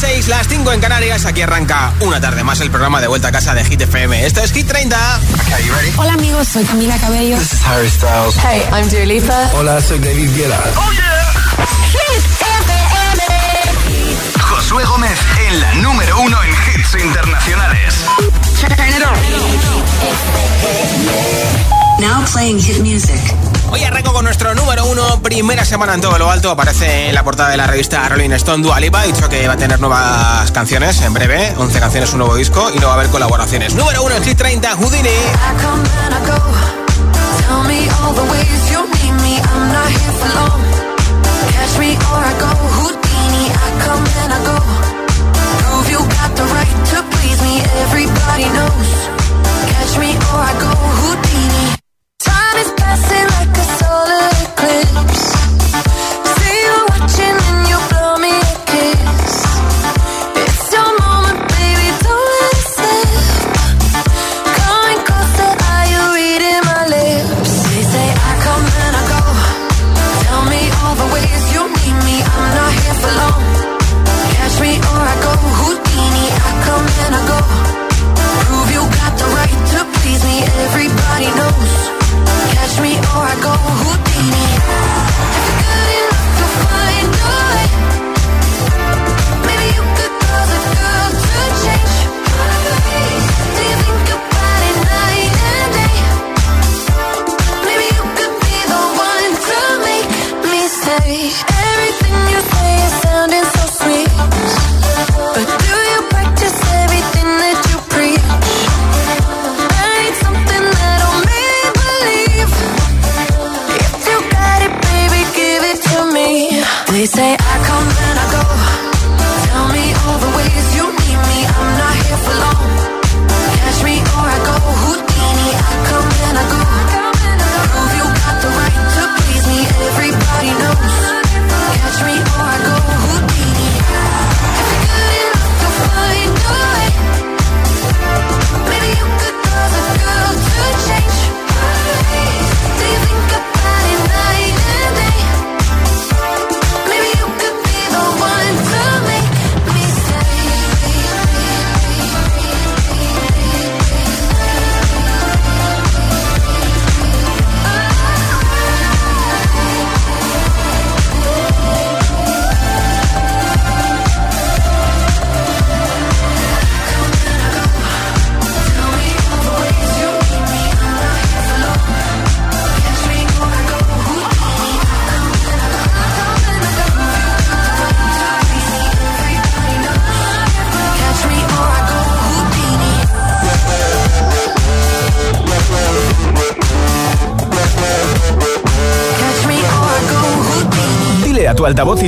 las 6, las 5 en Canarias. Aquí arranca una tarde más el programa de vuelta a casa de Hit FM. Esto es Hit 30. Hola amigos, soy Camila Cabello. This is Harry Styles. Hey, I'm Dua Lipa. Hola, soy David Guetta. Oh yeah. Hit FM. Josué Gómez en la número uno en hits internacionales. Now playing hit music. Hoy arranco con nuestro número uno, primera semana en todo lo alto. Aparece en la portada de la revista Rolling Stone Dua Lipa. Ha dicho que va a tener nuevas canciones en breve, 11 canciones, un nuevo disco y no va a haber colaboraciones. Número uno en Hit 30, Houdini. Catch me or I go Houdini. Passing like a solar eclipse.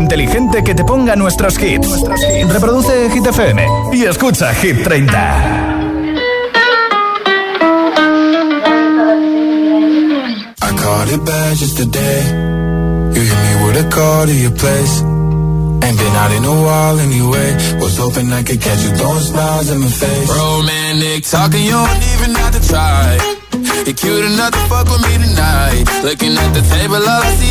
Inteligente que te ponga nuestros hits. Reproduce Hit FM y escucha Hit 30. I caught it bad just today. You hit me with a call to your place. Ain't been out in a while anyway. Was hoping I could catch you throwing smiles in my face. Romantic you don't even have to try. Cute enough to fuck with me tonight. Looking at the table, see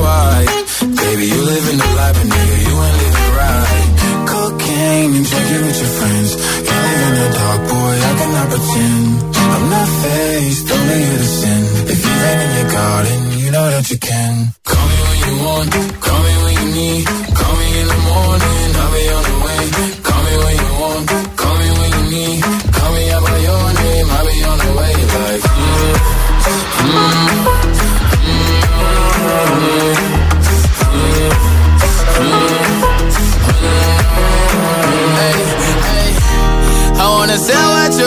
white. Baby, you living the life, but nigga, you ain't living right. Cocaine and drinking with your friends. Can't live in the dark, boy, I cannot pretend. I'm not faced, only you to sin. If you rain in your garden, you know that you can. Call me when you want, call me when you need.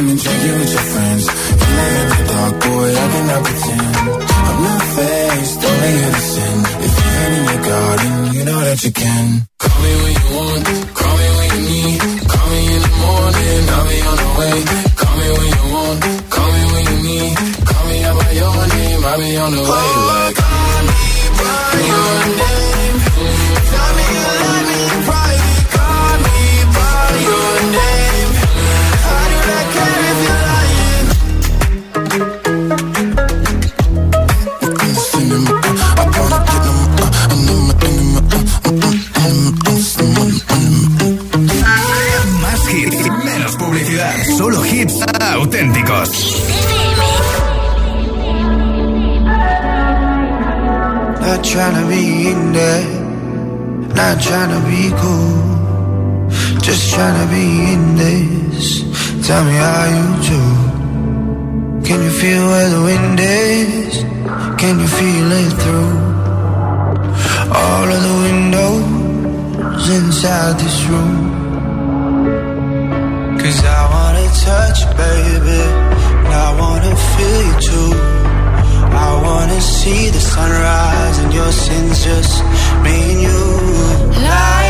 And drinking with your friends. You live in the dark, boy, I cannot pretend. I'm not faced, only sin. If you're in your garden, you know that you can. Call me when you want, call me when you need. Call me in the morning, I'll be on the way. Call me when you want, call me when you need. Call me out by your name, I'll be on the way. Oh, like, Solo hits auténticos. Not tryna be in there, not tryna be cool. Just tryna be in this. Tell me how you do. Can you feel where the wind is? Can you feel it through all of the windows inside this room? Cause I touch baby. And I wanna feel you too. I wanna see the sunrise and your sins just me and you. Light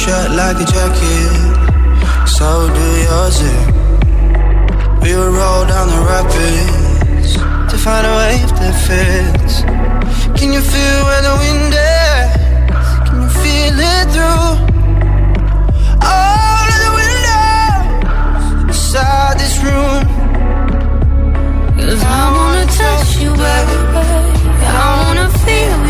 shut like a jacket, so do yours. eh? We would roll down the rapids to find a wave that fits. Can you feel where the wind is? Can you feel it through all of the windows inside this room? Cause I wanna touch you, baby. I wanna feel you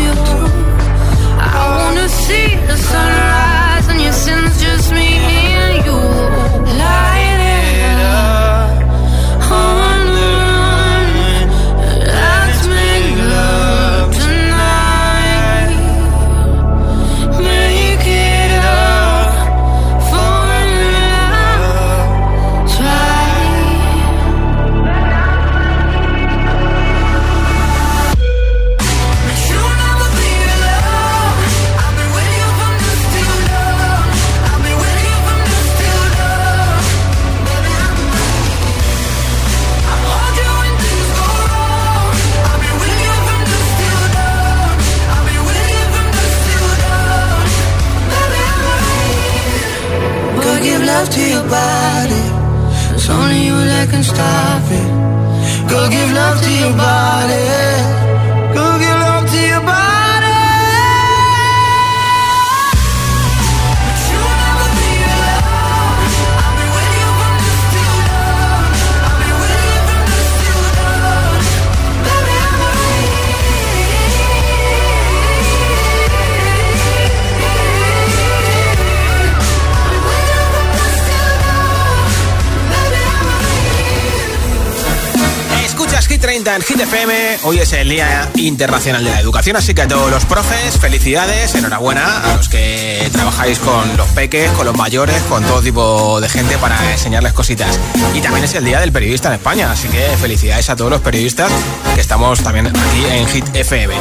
Hoy es el Día Internacional de la Educación, así que a todos los profes, felicidades, enhorabuena a los que trabajáis con los peques, con los mayores, con todo tipo de gente para enseñarles cositas. Y también es el Día del Periodista en España, así que felicidades a todos los periodistas que estamos también aquí en Hit FM.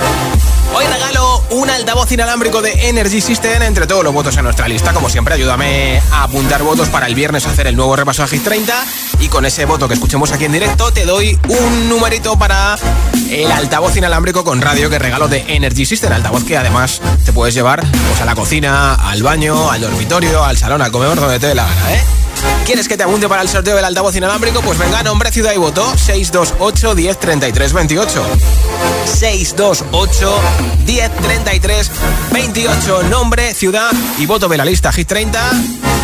Hoy regalo un altavoz inalámbrico de Energy System entre todos los votos en nuestra lista. Como siempre, ayúdame a apuntar votos para el viernes hacer el nuevo repaso a Hit 30. Y con ese voto que escuchemos aquí en directo, te doy un numerito para el altavoz inalámbrico con radio que regalo de Energy System. Altavoz que además te puedes llevar pues, a la cocina, al baño, al dormitorio, al salón, al comedor, donde te dé la gana, ¿eh? ¿Quieres que te apunte para el sorteo del altavoz inalámbrico? Pues venga, nombre, ciudad y voto 628 10 33 28 628 10 33 28 Nombre, ciudad y voto de la lista Hit 30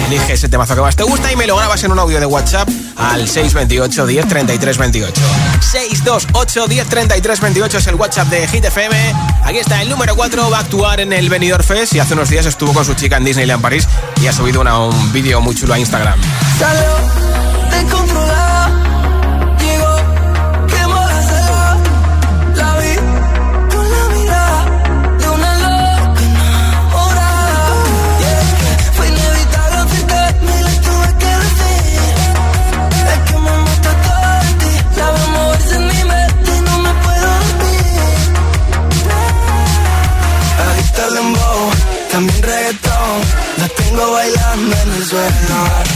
Elige ese temazo que más te gusta y me lo grabas en un audio de WhatsApp al 628 10 33 28 628 10 33 28 es el WhatsApp de Hit FM Aquí está el número 4, va a actuar en el Benidorm Fest y hace unos días estuvo con su chica en Disneyland París y ha subido una- un vídeo muy chulo a Instagram para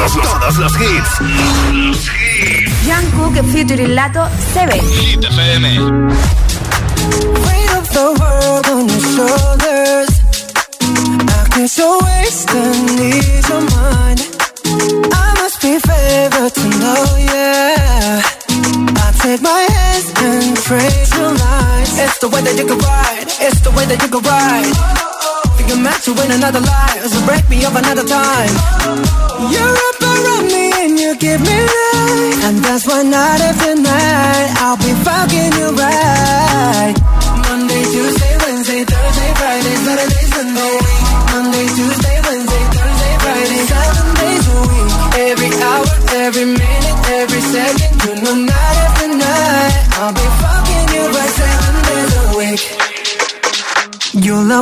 Todos, todos los hits. Jungkook featuring Lato, Seven. Hit FM. Weight of the world on your shoulders. I guess you're wasting need your mind. I must be favored to know, yeah. I take my hands and trade your lines. It's the way that you can ride. It's the way that you can ride. Think I'm meant to win another life, so break me up another time. You're up around me and you give me life, and that's why night after night I'll be fucking you right.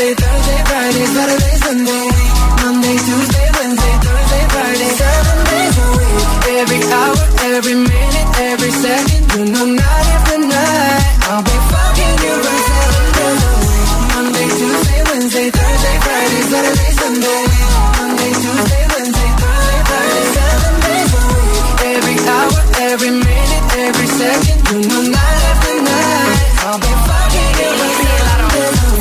Wednesday, Thursday, Friday, Saturday, Sunday. Monday, Tuesday, Wednesday, Thursday, Friday, seven days a week. Every hour, every minute, every second, you know night after night I'll be fucking you right seven days a week. Monday, Tuesday, Wednesday, Thursday, Friday, Saturday, Sunday. Monday, Tuesday, Wednesday, Thursday, Friday, seven days a week. Every hour, every minute, every second, you know night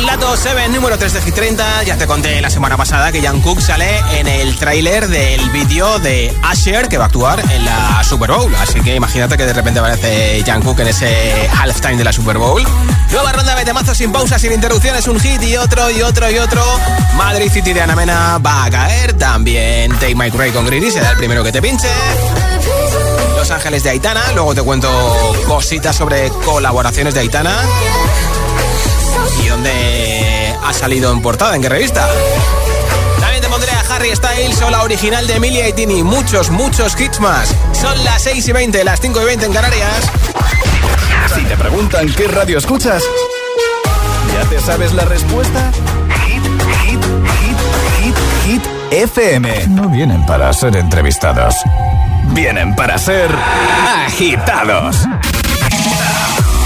con Lato 7, número 3 de Hit 30. Ya te conté la semana pasada que Jungkook sale en el tráiler del vídeo de Asher que va a actuar en la Super Bowl. Así que imagínate que de repente aparece Jungkook en ese halftime de la Super Bowl. Nueva ronda de temazos sin pausa, sin interrupciones, un hit y otro y otro y otro. Madrid City de Ana Mena va a caer. También Take My Ray con Greedy será el primero que te pinche. Los Ángeles de Aitana. Luego te cuento cositas sobre colaboraciones de Aitana. ¿Y dónde ha salido en portada? ¿En qué revista? También te pondré a Harry Styles o la original de Emilia y Tini. Muchos, muchos hits más. Son las 6 y 20, las 5 y 20 en Canarias. Si te preguntan qué radio escuchas, ¿ya te sabes la respuesta? Hit, hit, hit, hit, hit, FM. No vienen para ser entrevistados. Vienen para ser agitados.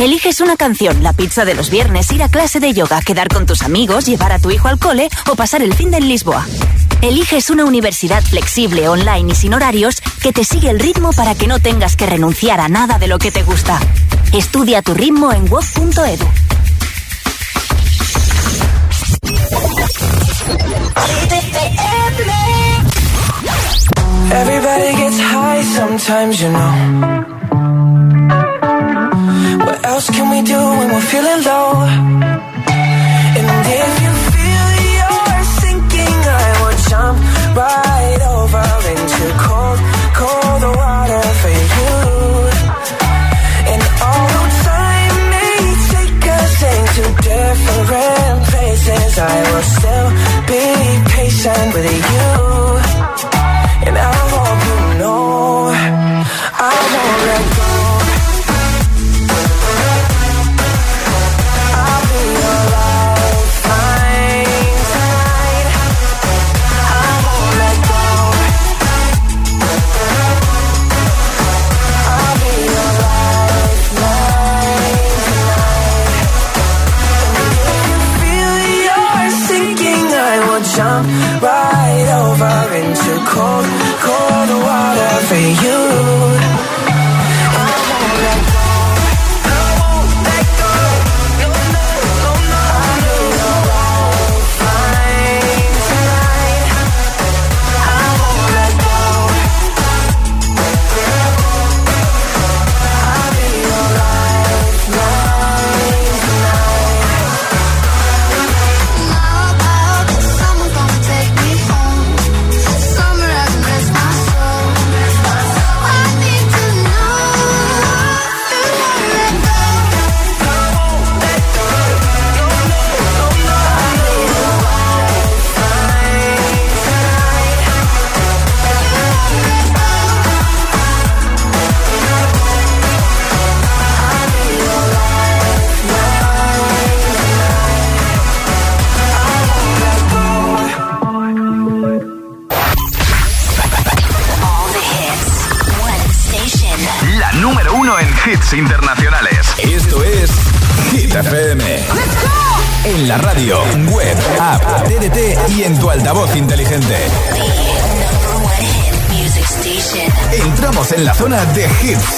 Eliges una canción, la pizza de los viernes, ir a clase de yoga, quedar con tus amigos, llevar a tu hijo al cole o pasar el fin de en Lisboa. Eliges una universidad flexible, online y sin horarios que te sigue el ritmo para que no tengas que renunciar a nada de lo que te gusta. Estudia tu ritmo en web.edu. Everybody gets high sometimes, you know. Else can we do when we're feeling low? And if you feel you're sinking, I will jump right over into cold, cold water for you. And although time may take us into different places, I will still be patient with you. And I hope you know I won't let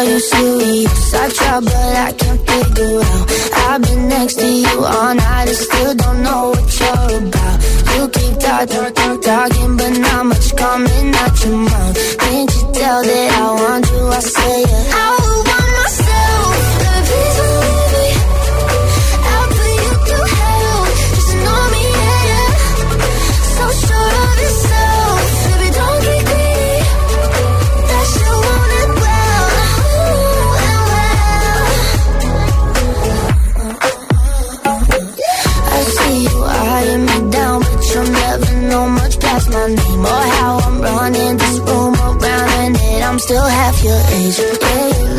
I used to use I try but I can't figure out. I've been next to you all night and still don't know what you're about. You keep talking, talk, talking but not much coming out your mouth. Can't you tell that I want you, I say it. I want still half your age.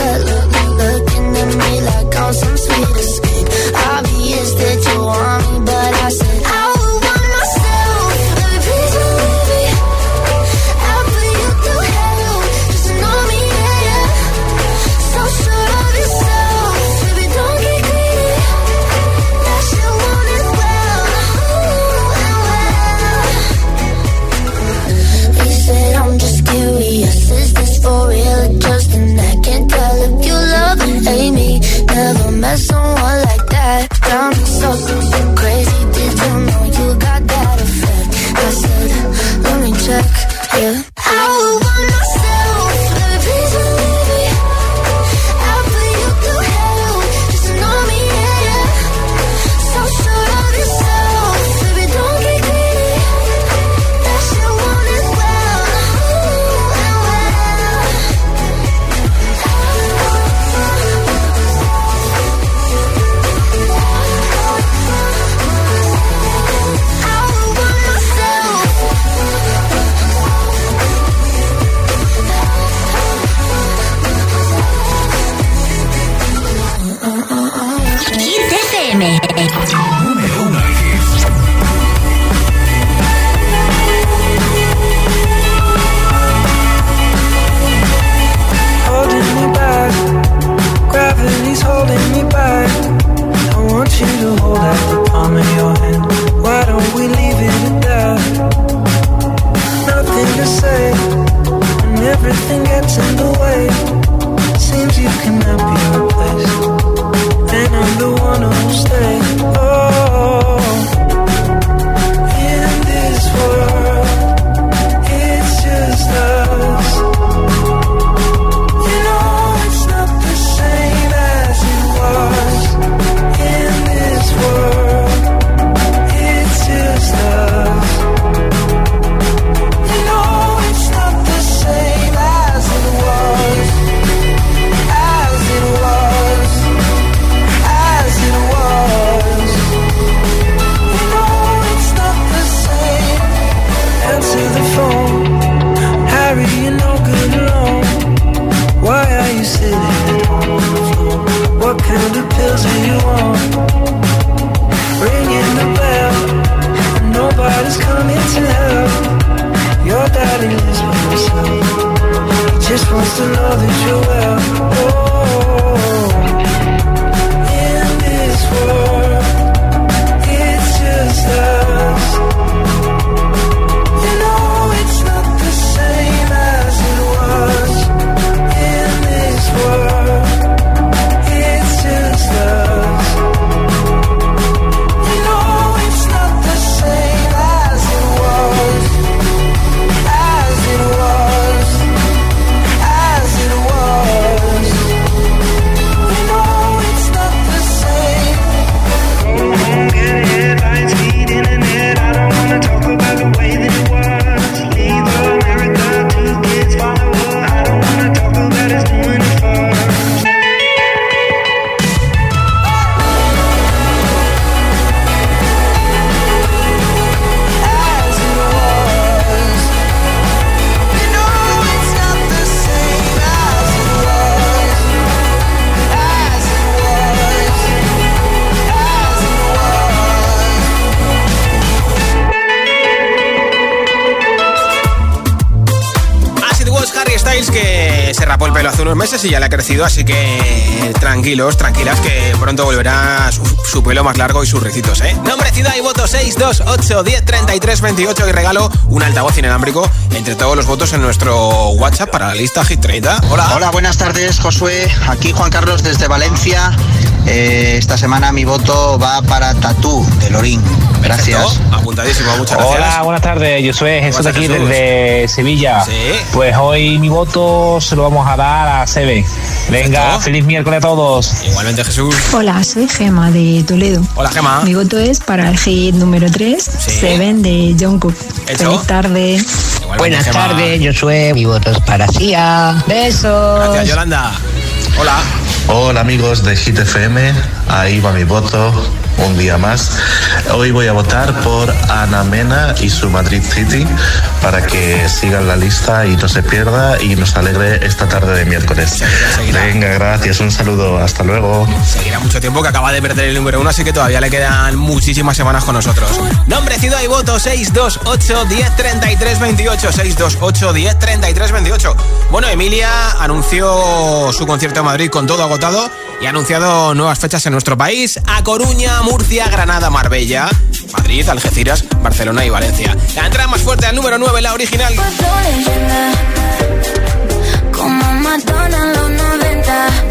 Unos meses y ya le ha crecido, así que tranquilos, tranquilas, que pronto volverá su, su pelo más largo y sus ricitos, ¿eh? Nombre, ciudad y voto 628 10 33 28 y regalo un altavoz inalámbrico entre todos los votos en nuestro WhatsApp para la lista Hit 30. Hola. Hola, buenas tardes, Josué. Aquí Juan Carlos desde Valencia. Eh, esta semana mi voto va para Tatú de Lorín. Gracias. Apuntadísimo, muchas gracias. Hola, buenas tardes. Yo soy Jesús de aquí Jesús? desde Sevilla. Sí. Pues hoy mi voto se lo vamos a dar a Sebe. Venga, Perfecto. feliz miércoles a todos. Igualmente Jesús. Hola, soy Gema de Toledo. Hola Gema. Mi voto es para el hit número 3, Seven de Jungkook. Hecho. Feliz tarde. Igualmente, Buenas Gema. tardes, soy mi voto es para Cia. Besos. Gracias Yolanda. Hola. Hola amigos de Hit FM, ahí va mi voto, un día más. Hoy voy a votar por Ana Mena y su Madrid City para que sigan la lista y no se pierda y nos alegre esta tarde de miércoles. Venga, gracias, un saludo, hasta luego. Seguirá mucho tiempo que acaba de perder el número uno, así que todavía le quedan muchísimas semanas con nosotros. Nombre, ciudad y voto 628 10 33 28 628 10 33 28. Bueno, Emilia anunció su concierto en Madrid con todo agotado y ha anunciado nuevas fechas en nuestro país: a Coruña, Murcia, Granada, Marbella, Madrid, Algeciras, Barcelona y Valencia. La entrada más fuerte al número 9, la original. leyenda, como Madonna en los 90.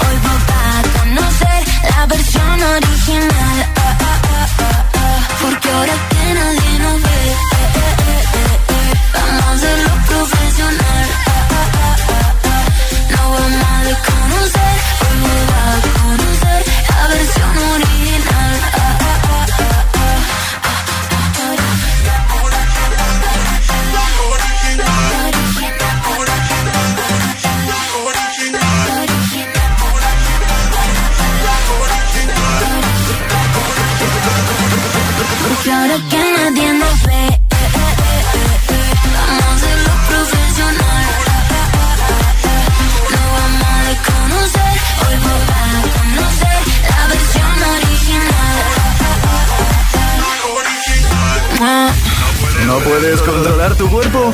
la versión original. ahora que nadie nos ve. Eh, eh, eh, vamos a lo profesional. No vamos a desconocer. Hoy papá a conocer la versión original. No puedes controlar tu cuerpo.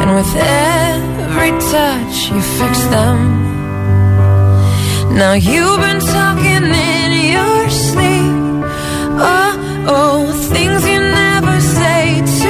And with every touch, you fix them. Now you've been talking in your sleep. Oh, oh, things you never say to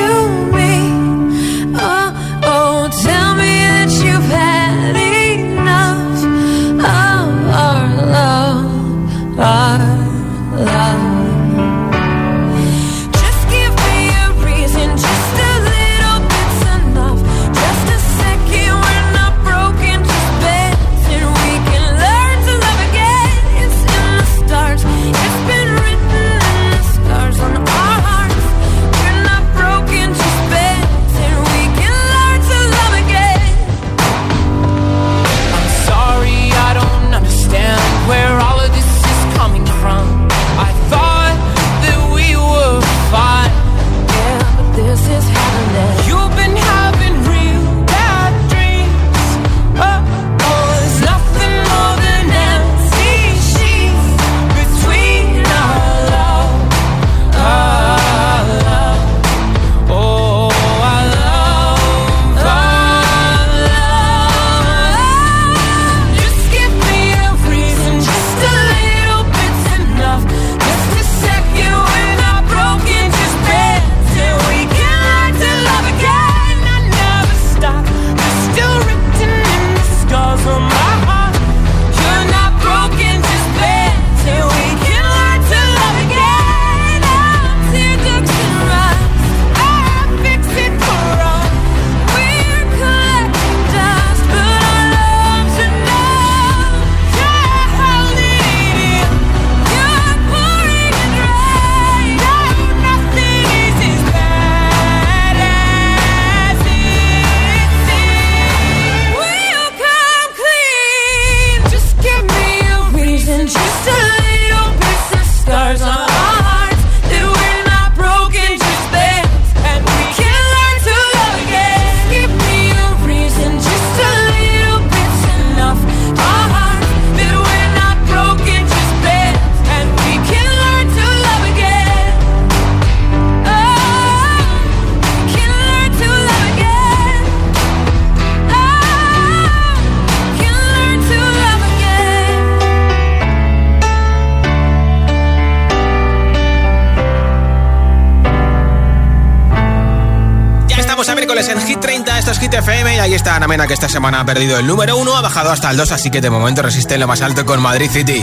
Mena que esta semana ha perdido el número 1, ha bajado hasta el 2, así que de momento resiste en lo más alto con Madrid City.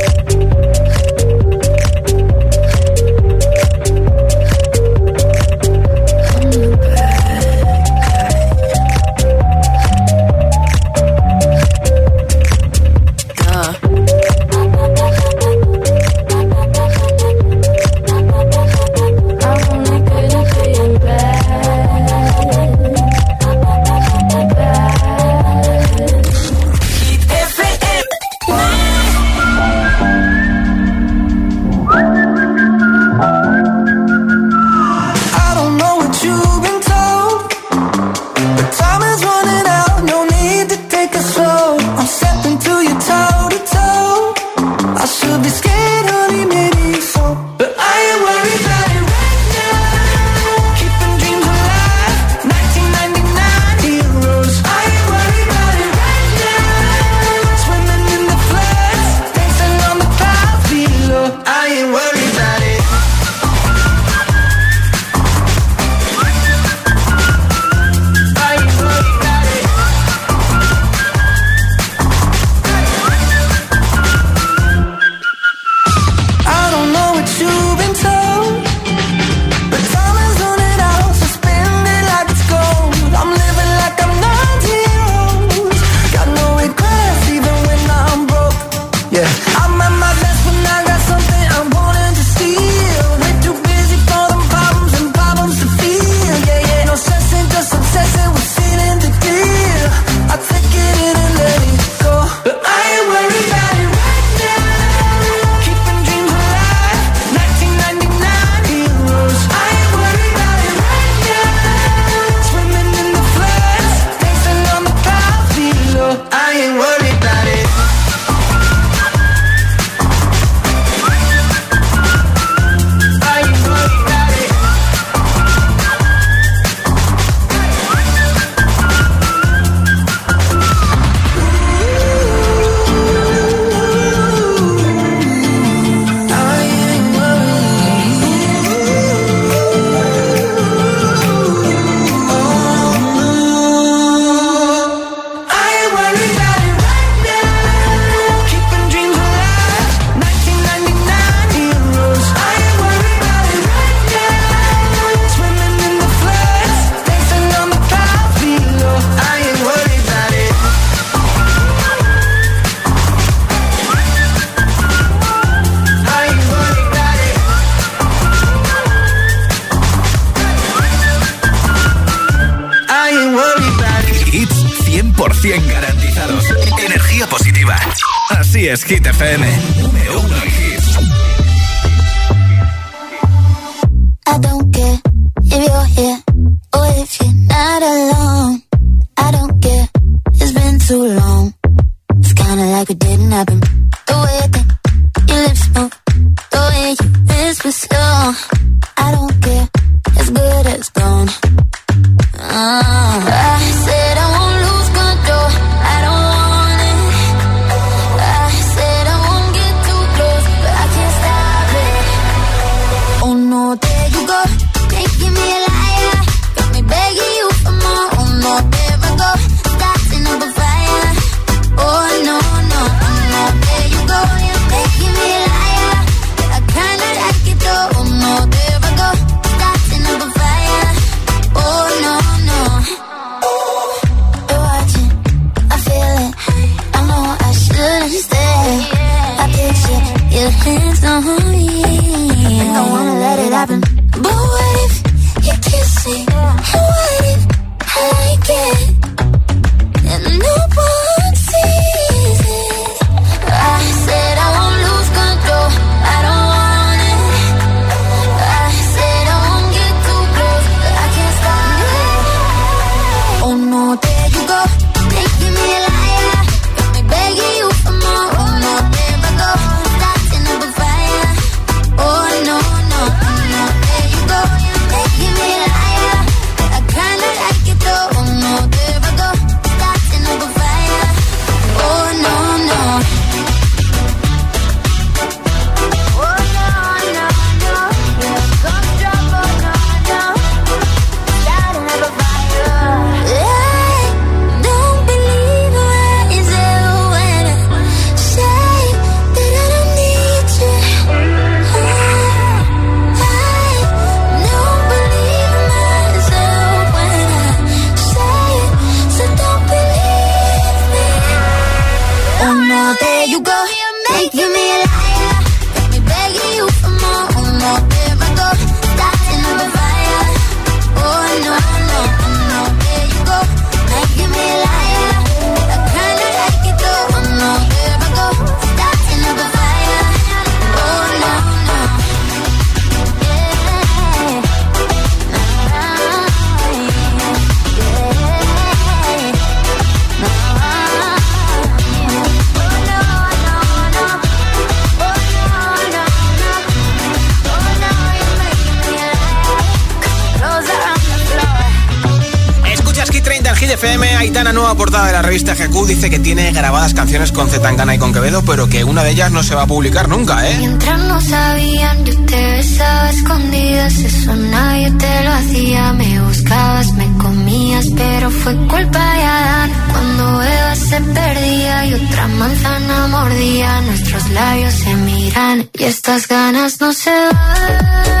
Revista GQ dice que tiene grabadas canciones con Zetangana y con Quevedo, pero que una de ellas no se va a publicar nunca, ¿eh? Mientras no sabían, yo te besaba escondidas, eso nadie te lo hacía. Me buscabas, me comías, pero fue culpa de Adán. Cuando Eva se perdía y otra manzana mordía, nuestros labios se miran y estas ganas no se van.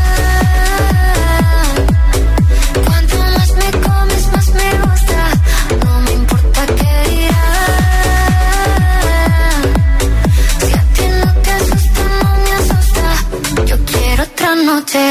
Noche.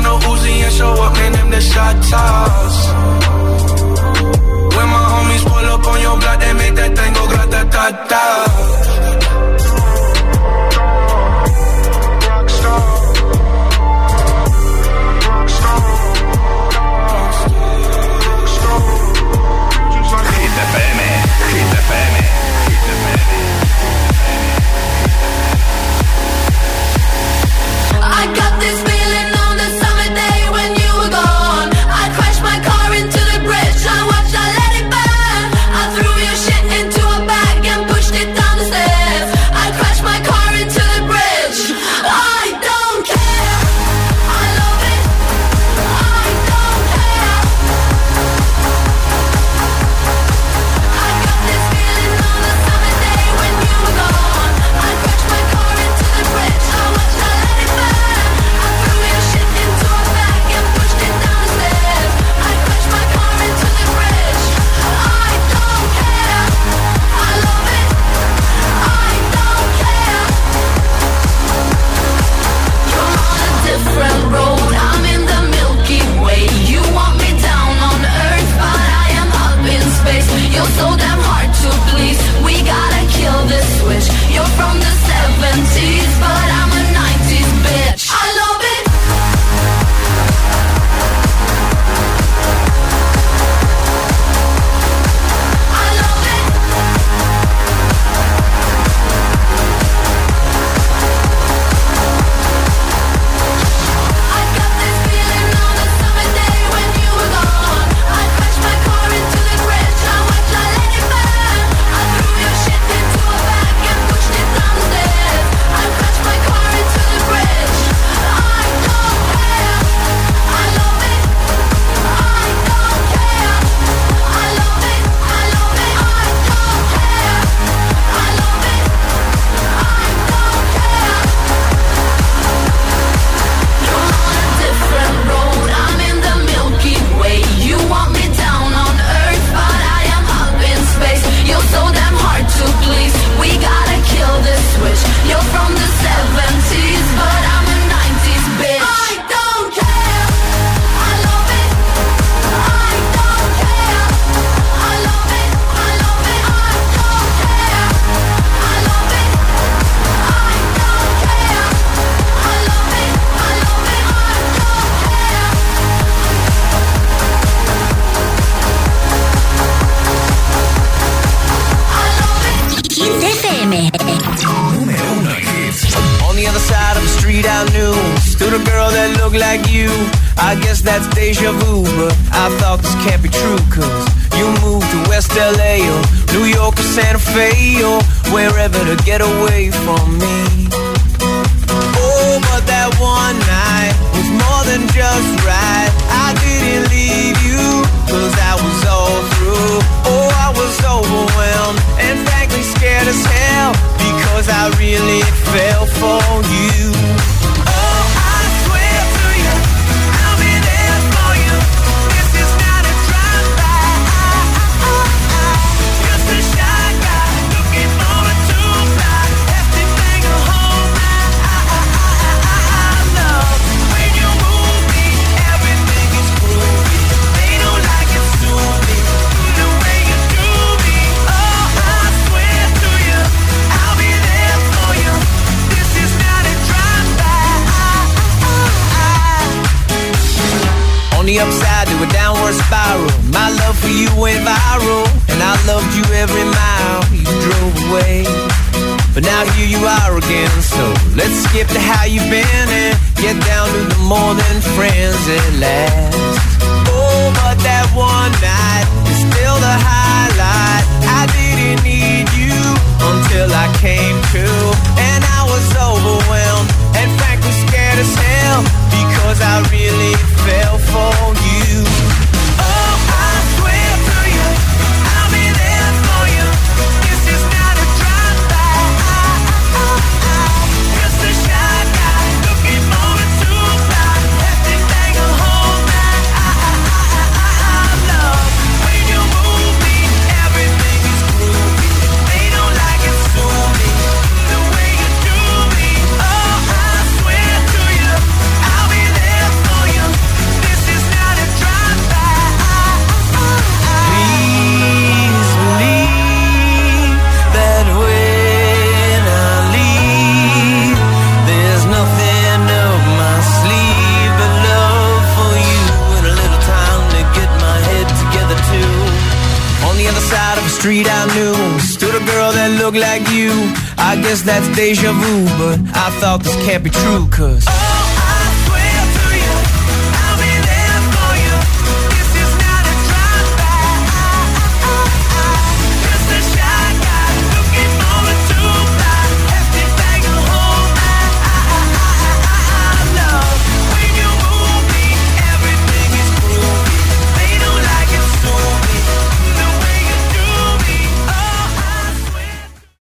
On the Uzi and show up, man, them the shot toss. When my homies pull up on your block, they make that thing go grata-ta-ta. Upside to a downward spiral. My love for you went viral, and I loved you every mile you drove away. But now here you are again, so let's skip to how you've been and get down to the more than friends at last. Oh, but that one night is still the highlight. I didn't need you until I came to, and I was overwhelmed as hell because I really fell for you. Street I knew. Stood a girl that looked like you. I guess that's deja vu But I thought this can't be true Cause